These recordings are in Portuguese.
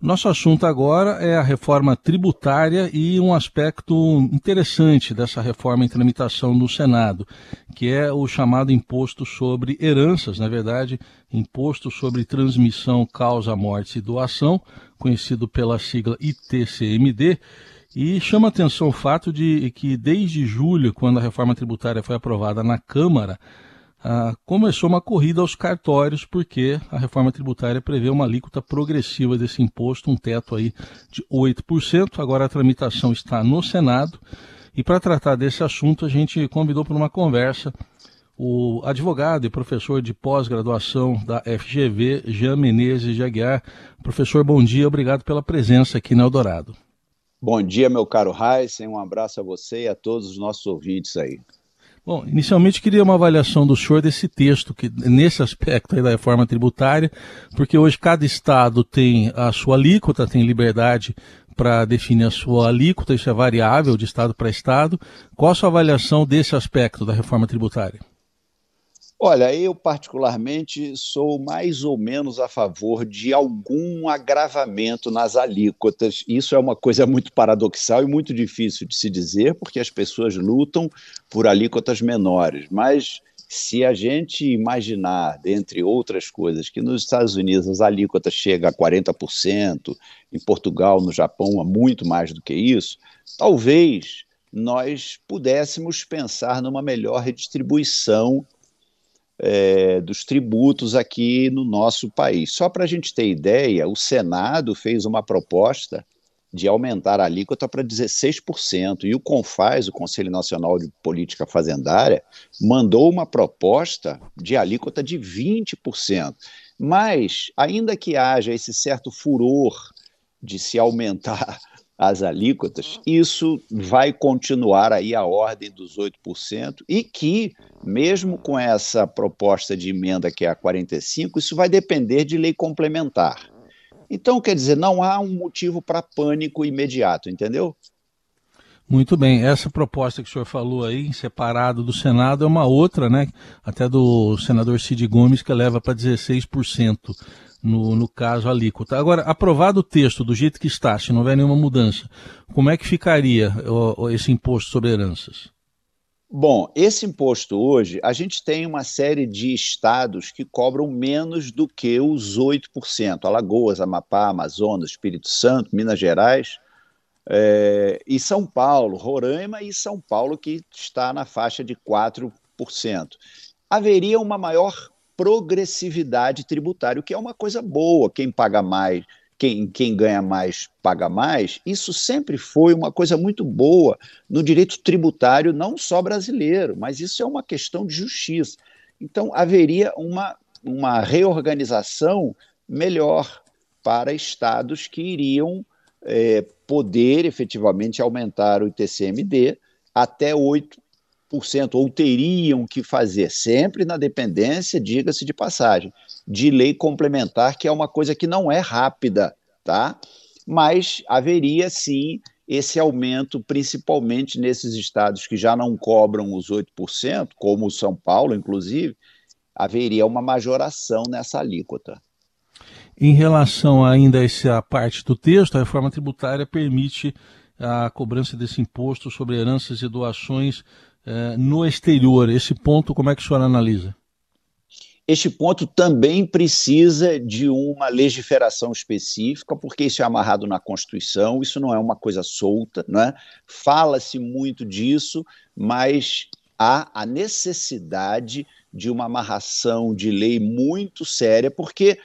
Nosso assunto agora é a reforma tributária e um aspecto interessante dessa reforma em tramitação no Senado, que é o chamado imposto sobre heranças, na verdade, imposto sobre transmissão, causa, morte e doação, conhecido pela sigla ITCMD. E chama atenção o fato de que desde julho, quando a reforma tributária foi aprovada na Câmara, ah, começou uma corrida aos cartórios, porque a reforma tributária prevê uma alíquota progressiva desse imposto, um teto aí de 8%. Agora a tramitação está no Senado. E para tratar desse assunto, a gente convidou para uma conversa o advogado e professor de pós-graduação da FGV, Jean Menezes de Aguiar. Professor, bom dia, obrigado pela presença aqui no Eldorado. Bom dia, meu caro Heisen, um abraço a você e a todos os nossos ouvintes aí. Bom, inicialmente queria uma avaliação do senhor desse texto, que nesse aspecto aí da reforma tributária, porque hoje cada estado tem a sua alíquota, tem liberdade para definir a sua alíquota, isso é variável de estado para estado. Qual a sua avaliação desse aspecto da reforma tributária? Olha, eu particularmente sou mais ou menos a favor de algum agravamento nas alíquotas. Isso é uma coisa muito paradoxal e muito difícil de se dizer, porque as pessoas lutam por alíquotas menores. Mas se a gente imaginar, dentre outras coisas, que nos Estados Unidos as alíquotas chegam a 40%, em Portugal, no Japão, a muito mais do que isso, talvez nós pudéssemos pensar numa melhor redistribuição é, dos tributos aqui no nosso país. Só para a gente ter ideia, o Senado fez uma proposta de aumentar a alíquota para 16%, e o CONFAS, o Conselho Nacional de Política Fazendária, mandou uma proposta de alíquota de 20%. Mas, ainda que haja esse certo furor de se aumentar as alíquotas, isso vai continuar aí a ordem dos 8%, e que, mesmo com essa proposta de emenda que é a 45, isso vai depender de lei complementar. Então, quer dizer, não há um motivo para pânico imediato, entendeu? Muito bem, essa proposta que o senhor falou aí, separado do Senado, é uma outra, né? Até do senador Cid Gomes, que leva para 16% no, no caso alíquota. Agora, aprovado o texto do jeito que está, se não houver nenhuma mudança, como é que ficaria o, esse imposto sobre heranças? Bom, esse imposto hoje, a gente tem uma série de estados que cobram menos do que os 8%. Alagoas, Amapá, Amazonas, Espírito Santo, Minas Gerais é, e São Paulo, Roraima e São Paulo, que está na faixa de 4%. Haveria uma maior progressividade tributária, o que é uma coisa boa. Quem paga mais, quem, quem ganha mais, paga mais. Isso sempre foi uma coisa muito boa no direito tributário, não só brasileiro, mas isso é uma questão de justiça. Então, haveria uma, uma reorganização melhor para estados que iriam é, poder efetivamente aumentar o ITCMD até 8 ou teriam que fazer, sempre na dependência, diga-se de passagem, de lei complementar, que é uma coisa que não é rápida, tá? Mas haveria sim esse aumento, principalmente nesses estados que já não cobram os 8%, como o São Paulo, inclusive, haveria uma majoração nessa alíquota. Em relação ainda a essa parte do texto, a reforma tributária permite a cobrança desse imposto sobre heranças e doações eh, no exterior. Esse ponto, como é que o senhor analisa? Este ponto também precisa de uma legiferação específica, porque isso é amarrado na Constituição, isso não é uma coisa solta, né? fala-se muito disso, mas há a necessidade de uma amarração de lei muito séria, porque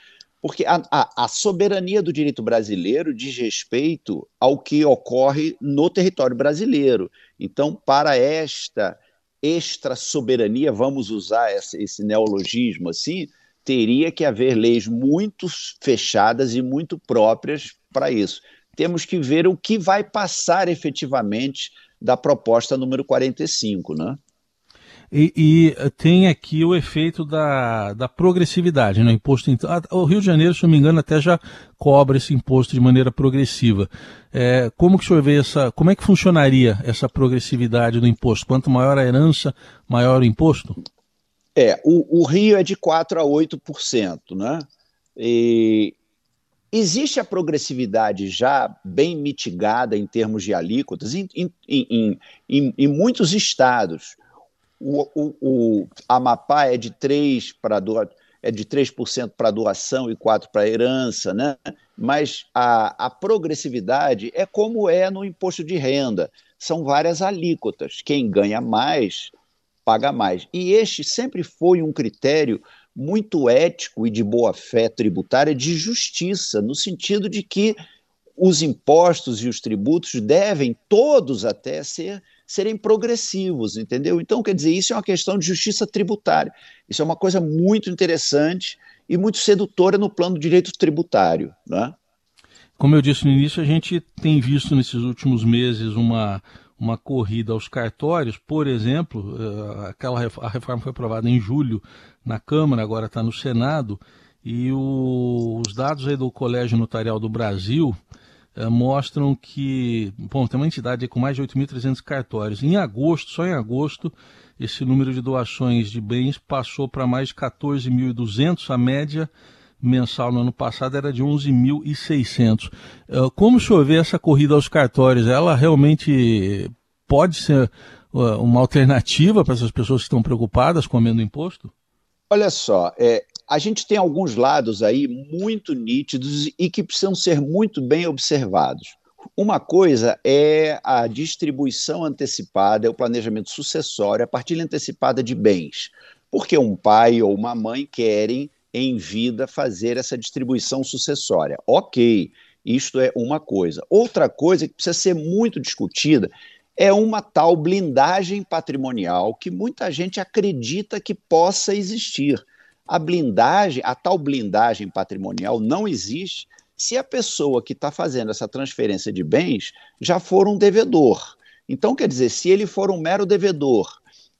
porque a, a, a, soberania do direito brasileiro diz respeito ao que ocorre no território brasileiro. Então, para esta extra-soberania, vamos usar esse, esse neologismo assim, teria que haver leis muito fechadas e muito próprias para isso. Temos que ver o que vai passar efetivamente da proposta número 45, né? E, e, tem aqui o efeito da, da progressividade, né? Imposto o Rio de Janeiro, se não me engano, até já cobra esse imposto de maneira progressiva. É, como que o senhor vê essa, como é que funcionaria essa progressividade do imposto? Quanto maior a herança, maior o imposto? É, o, o Rio é de 4 a 8%, né? E Existe a progressividade já bem mitigada em termos de alíquotas em, em, em, em muitos estados. O, o, o Amapá é de 3 para é de 3% para doação e 4% para herança, né? mas a, a progressividade é como é no imposto de renda. São várias alíquotas. Quem ganha mais, paga mais. E este sempre foi um critério muito ético e de boa-fé tributária de justiça, no sentido de que os impostos e os tributos devem, todos até, ser, serem progressivos, entendeu? Então, quer dizer, isso é uma questão de justiça tributária. Isso é uma coisa muito interessante e muito sedutora no plano do direito tributário. Né? Como eu disse no início, a gente tem visto nesses últimos meses uma uma corrida aos cartórios, por exemplo, eh, aquela a reforma foi aprovada em julho na Câmara, agora está no Senado, e o, os dados aí do Colégio Notarial do Brasil eh, mostram que, bom, tem uma entidade com mais de 8.300 cartórios. Em agosto, só em agosto, esse número de doações de bens passou para mais de 14.200, a média mensal no ano passado era de 11.600. Uh, como o senhor vê essa corrida aos cartórios? Ela realmente pode ser uh, uma alternativa para essas pessoas que estão preocupadas com aumento do imposto? Olha só, é, a gente tem alguns lados aí muito nítidos e que precisam ser muito bem observados. Uma coisa é a distribuição antecipada, é o planejamento sucessório, a partilha antecipada de bens. Porque um pai ou uma mãe querem em vida fazer essa distribuição sucessória. Ok, isto é uma coisa. Outra coisa que precisa ser muito discutida é uma tal blindagem patrimonial que muita gente acredita que possa existir. A blindagem, a tal blindagem patrimonial não existe se a pessoa que está fazendo essa transferência de bens já for um devedor. Então, quer dizer, se ele for um mero devedor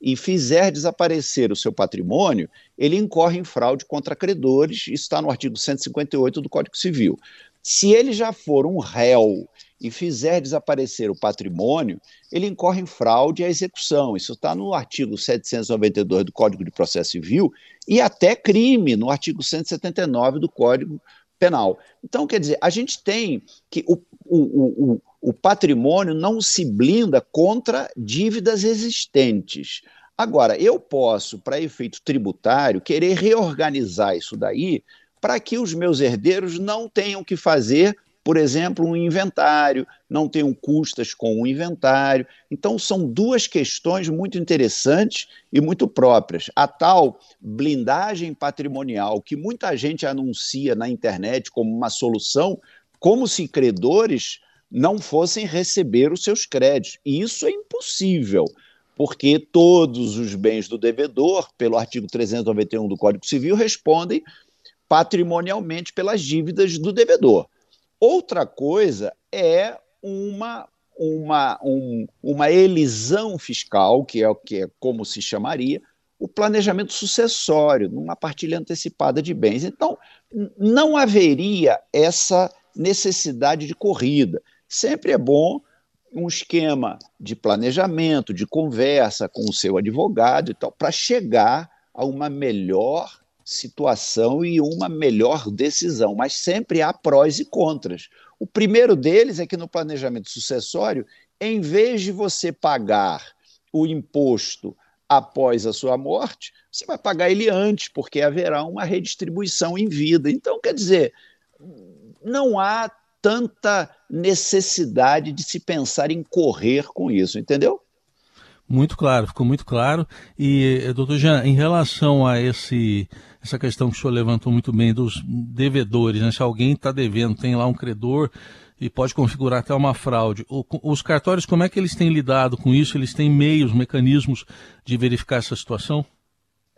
e fizer desaparecer o seu patrimônio, ele incorre em fraude contra credores, isso está no artigo 158 do Código Civil. Se ele já for um réu e fizer desaparecer o patrimônio, ele incorre em fraude à execução. Isso está no artigo 792 do Código de Processo Civil e até crime no artigo 179 do Código Penal. Então, quer dizer, a gente tem que o, o, o, o patrimônio não se blinda contra dívidas existentes. Agora, eu posso, para efeito tributário, querer reorganizar isso daí para que os meus herdeiros não tenham que fazer, por exemplo, um inventário, não tenham custas com o inventário. Então, são duas questões muito interessantes e muito próprias. A tal blindagem patrimonial que muita gente anuncia na internet como uma solução, como se credores não fossem receber os seus créditos. E isso é impossível, porque todos os bens do devedor, pelo artigo 391 do Código Civil, respondem patrimonialmente pelas dívidas do devedor. Outra coisa é uma uma, um, uma elisão fiscal, que é o que é como se chamaria, o planejamento sucessório, numa partilha antecipada de bens. Então, não haveria essa necessidade de corrida. Sempre é bom um esquema de planejamento, de conversa com o seu advogado e tal, para chegar a uma melhor situação e uma melhor decisão. Mas sempre há prós e contras. O primeiro deles é que no planejamento sucessório, em vez de você pagar o imposto após a sua morte, você vai pagar ele antes, porque haverá uma redistribuição em vida. Então, quer dizer, não há tanta necessidade de se pensar em correr com isso, entendeu? Muito claro, ficou muito claro. E, doutor Jean, em relação a esse, essa questão que o senhor levantou muito bem dos devedores, né? se alguém está devendo, tem lá um credor e pode configurar até uma fraude. O, os cartórios, como é que eles têm lidado com isso? Eles têm meios, mecanismos de verificar essa situação?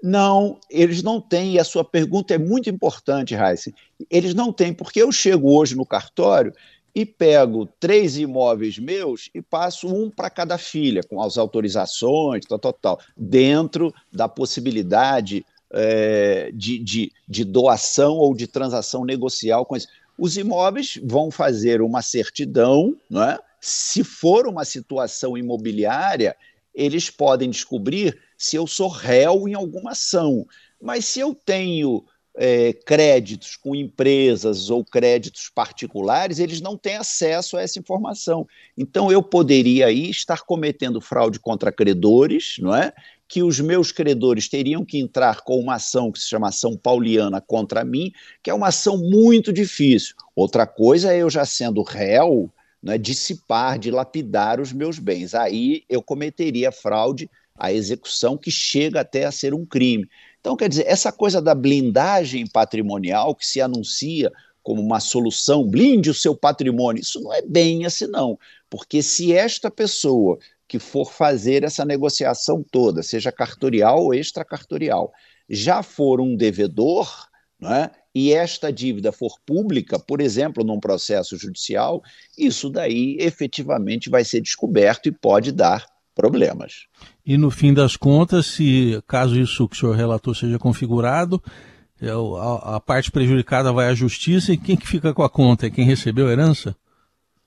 Não, eles não têm, e a sua pergunta é muito importante, Raíssa. Eles não têm, porque eu chego hoje no cartório e pego três imóveis meus e passo um para cada filha, com as autorizações, tal, tal, tal, dentro da possibilidade é, de, de, de doação ou de transação negocial com isso. Os imóveis vão fazer uma certidão, não é? se for uma situação imobiliária, eles podem descobrir se eu sou réu em alguma ação. Mas se eu tenho é, créditos com empresas ou créditos particulares, eles não têm acesso a essa informação. Então, eu poderia aí estar cometendo fraude contra credores, não é? Que os meus credores teriam que entrar com uma ação que se chama ação pauliana contra mim, que é uma ação muito difícil. Outra coisa é eu já sendo réu, é dissipar, dilapidar os meus bens. Aí eu cometeria fraude à execução, que chega até a ser um crime. Então, quer dizer, essa coisa da blindagem patrimonial que se anuncia como uma solução, blinde o seu patrimônio, isso não é bem assim, não. Porque se esta pessoa que for fazer essa negociação toda, seja cartorial ou extracartorial, já for um devedor, é? e esta dívida for pública, por exemplo, num processo judicial, isso daí efetivamente vai ser descoberto e pode dar problemas. E no fim das contas, se caso isso que o senhor relatou seja configurado, é a, a parte prejudicada vai à justiça e quem que fica com a conta? É quem recebeu a herança?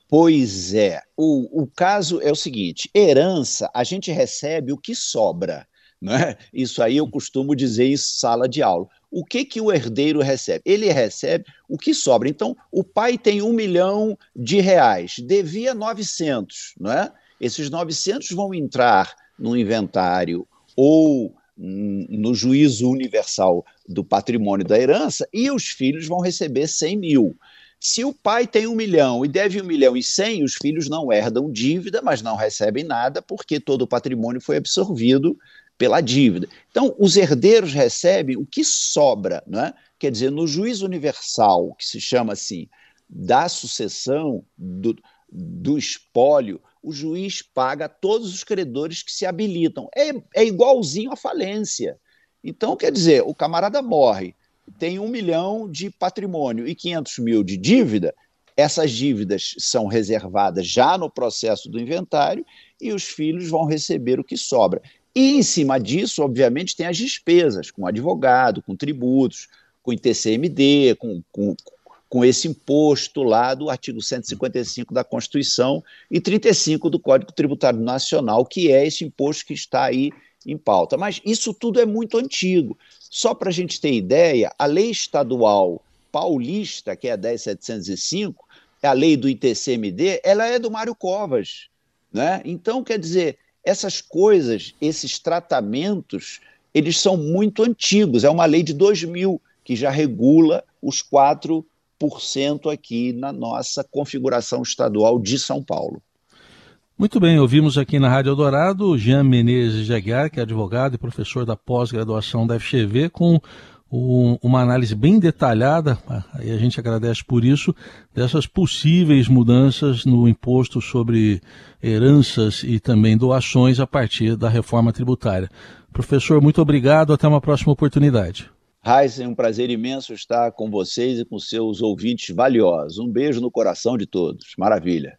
Pois é. O, o caso é o seguinte: herança, a gente recebe o que sobra. Né? Isso aí eu costumo dizer em sala de aula. O que, que o herdeiro recebe? Ele recebe o que sobra. Então, o pai tem um milhão de reais, devia 900, não é? Esses 900 vão entrar no inventário ou no juízo universal do patrimônio da herança e os filhos vão receber 100 mil. Se o pai tem um milhão e deve um milhão e cem, os filhos não herdam dívida, mas não recebem nada porque todo o patrimônio foi absorvido pela dívida. Então, os herdeiros recebem o que sobra, né? quer dizer, no juízo universal, que se chama assim, da sucessão, do, do espólio, o juiz paga todos os credores que se habilitam. É, é igualzinho à falência. Então, quer dizer, o camarada morre, tem um milhão de patrimônio e 500 mil de dívida, essas dívidas são reservadas já no processo do inventário e os filhos vão receber o que sobra. E em cima disso, obviamente, tem as despesas com advogado, com tributos, com ITCMD, com, com, com esse imposto lá do artigo 155 da Constituição e 35 do Código Tributário Nacional, que é esse imposto que está aí em pauta. Mas isso tudo é muito antigo. Só para a gente ter ideia, a lei estadual paulista, que é a 10705, a lei do ITCMD, ela é do Mário Covas. Né? Então, quer dizer, essas coisas, esses tratamentos, eles são muito antigos. É uma lei de 2000 que já regula os 4% aqui na nossa configuração estadual de São Paulo. Muito bem, ouvimos aqui na Rádio Eldorado Jean Menezes de Aguiar, que é advogado e professor da pós-graduação da FGV, com um, uma análise bem detalhada, e a gente agradece por isso, dessas possíveis mudanças no imposto sobre heranças e também doações a partir da reforma tributária. Professor, muito obrigado, até uma próxima oportunidade. Heisen, um prazer imenso estar com vocês e com seus ouvintes valiosos. Um beijo no coração de todos. Maravilha.